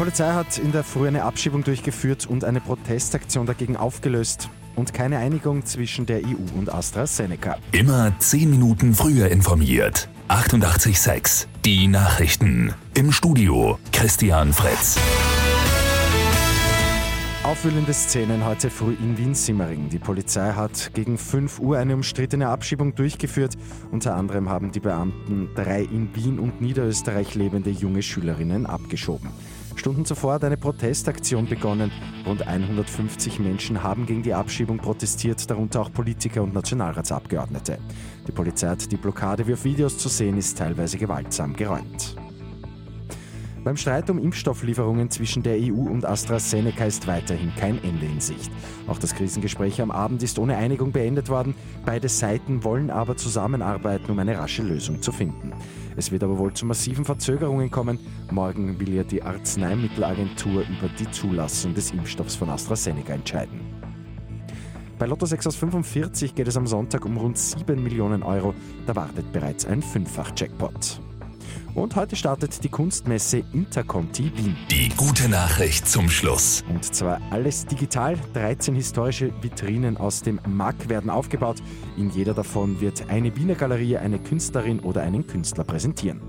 Polizei hat in der Früh eine Abschiebung durchgeführt und eine Protestaktion dagegen aufgelöst. Und keine Einigung zwischen der EU und AstraZeneca. Immer 10 Minuten früher informiert. 88.6 Die Nachrichten. Im Studio Christian Fritz. Aufwühlende Szenen heute früh in Wien-Simmering. Die Polizei hat gegen 5 Uhr eine umstrittene Abschiebung durchgeführt. Unter anderem haben die Beamten drei in Wien und Niederösterreich lebende junge Schülerinnen abgeschoben. Stunden zuvor hat eine Protestaktion begonnen. Rund 150 Menschen haben gegen die Abschiebung protestiert, darunter auch Politiker und Nationalratsabgeordnete. Die Polizei hat die Blockade, wie auf Videos zu sehen ist, teilweise gewaltsam geräumt. Beim Streit um Impfstofflieferungen zwischen der EU und AstraZeneca ist weiterhin kein Ende in Sicht. Auch das Krisengespräch am Abend ist ohne Einigung beendet worden. Beide Seiten wollen aber zusammenarbeiten, um eine rasche Lösung zu finden. Es wird aber wohl zu massiven Verzögerungen kommen. Morgen will ja die Arzneimittelagentur über die Zulassung des Impfstoffs von AstraZeneca entscheiden. Bei Lotto 6 aus 45 geht es am Sonntag um rund 7 Millionen Euro. Da wartet bereits ein Fünffach-Jackpot. Und heute startet die Kunstmesse Interconti Wien. Die gute Nachricht zum Schluss. Und zwar alles digital. 13 historische Vitrinen aus dem MAG werden aufgebaut. In jeder davon wird eine Wiener Galerie eine Künstlerin oder einen Künstler präsentieren.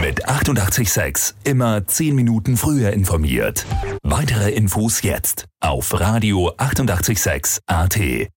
Mit 886 immer 10 Minuten früher informiert. Weitere Infos jetzt auf Radio 886 AT.